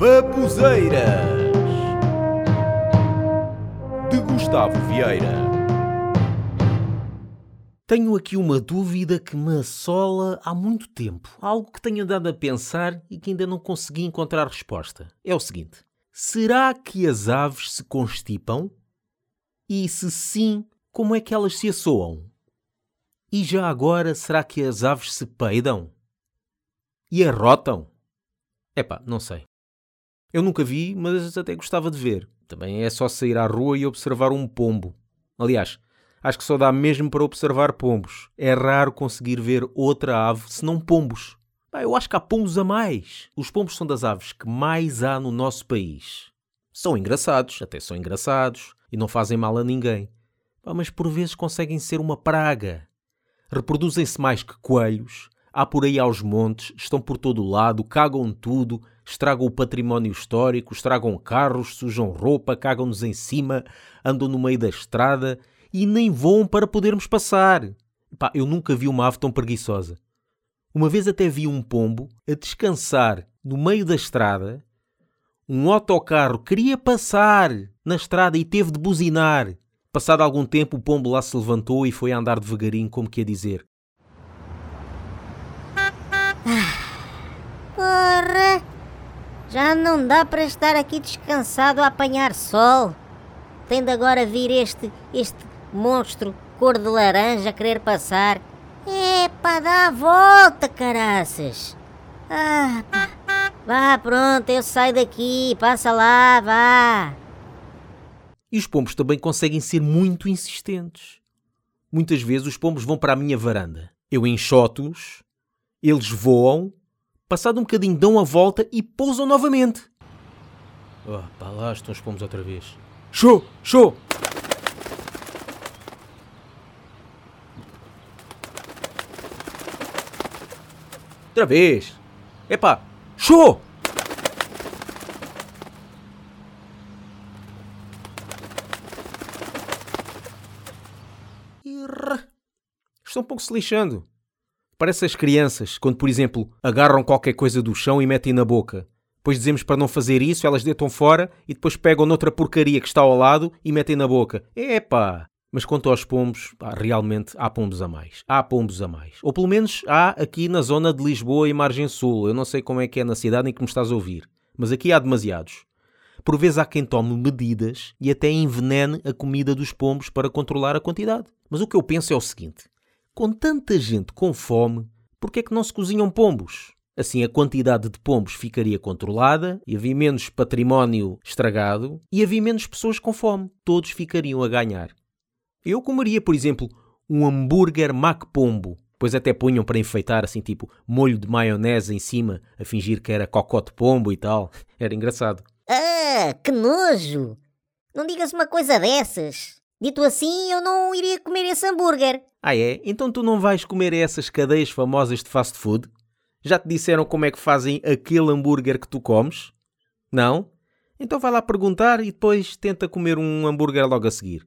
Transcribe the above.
Babuzeiras de Gustavo Vieira. Tenho aqui uma dúvida que me assola há muito tempo. Algo que tenho andado a pensar e que ainda não consegui encontrar resposta. É o seguinte: será que as aves se constipam? E se sim, como é que elas se assoam? E já agora, será que as aves se peidam? E arrotam? Epá, não sei. Eu nunca vi, mas até gostava de ver. Também é só sair à rua e observar um pombo. Aliás, acho que só dá mesmo para observar pombos. É raro conseguir ver outra ave senão pombos. eu acho que há pombos a mais. Os pombos são das aves que mais há no nosso país. São engraçados, até são engraçados, e não fazem mal a ninguém. mas por vezes conseguem ser uma praga reproduzem-se mais que coelhos, há por aí aos montes, estão por todo lado, cagam tudo, estragam o património histórico, estragam carros, sujam roupa, cagam-nos em cima, andam no meio da estrada e nem voam para podermos passar. Pá, eu nunca vi uma ave tão preguiçosa. Uma vez até vi um pombo a descansar no meio da estrada. Um autocarro queria passar na estrada e teve de buzinar. Passado algum tempo, o pombo lá se levantou e foi a andar devagarinho, como que a dizer: Porra! Já não dá para estar aqui descansado a apanhar sol. Tem de agora vir este, este monstro cor de laranja a querer passar. Epa, dá a volta, caraças! Ah. Vá, pronto, eu saio daqui, passa lá, vá. E os pombos também conseguem ser muito insistentes. Muitas vezes os pombos vão para a minha varanda. Eu enxoto-os, eles voam, passado um bocadinho dão a volta e pousam novamente. Oh, pá, lá estão os pombos outra vez. Show! Show! Outra vez! Epá! Show! estão um pouco se lixando. Parece as crianças, quando, por exemplo, agarram qualquer coisa do chão e metem na boca. Depois dizemos para não fazer isso, elas deitam fora e depois pegam noutra porcaria que está ao lado e metem na boca. Epá! Mas quanto aos pombos, realmente há pombos a mais. Há pombos a mais. Ou pelo menos há aqui na zona de Lisboa e Margem Sul. Eu não sei como é que é na cidade em que me estás a ouvir. Mas aqui há demasiados. Por vezes há quem tome medidas e até envenene a comida dos pombos para controlar a quantidade. Mas o que eu penso é o seguinte: com tanta gente com fome, por que é que não se cozinham pombos? Assim a quantidade de pombos ficaria controlada e havia menos património estragado e havia menos pessoas com fome. Todos ficariam a ganhar. Eu comeria, por exemplo, um hambúrguer Mac Pombo, pois até punham para enfeitar assim tipo molho de maionese em cima, a fingir que era cocote pombo e tal. Era engraçado. Ah, que nojo! Não digas uma coisa dessas. Dito assim, eu não iria comer esse hambúrguer. Ah é? Então tu não vais comer essas cadeias famosas de fast food? Já te disseram como é que fazem aquele hambúrguer que tu comes? Não? Então vai lá perguntar e depois tenta comer um hambúrguer logo a seguir.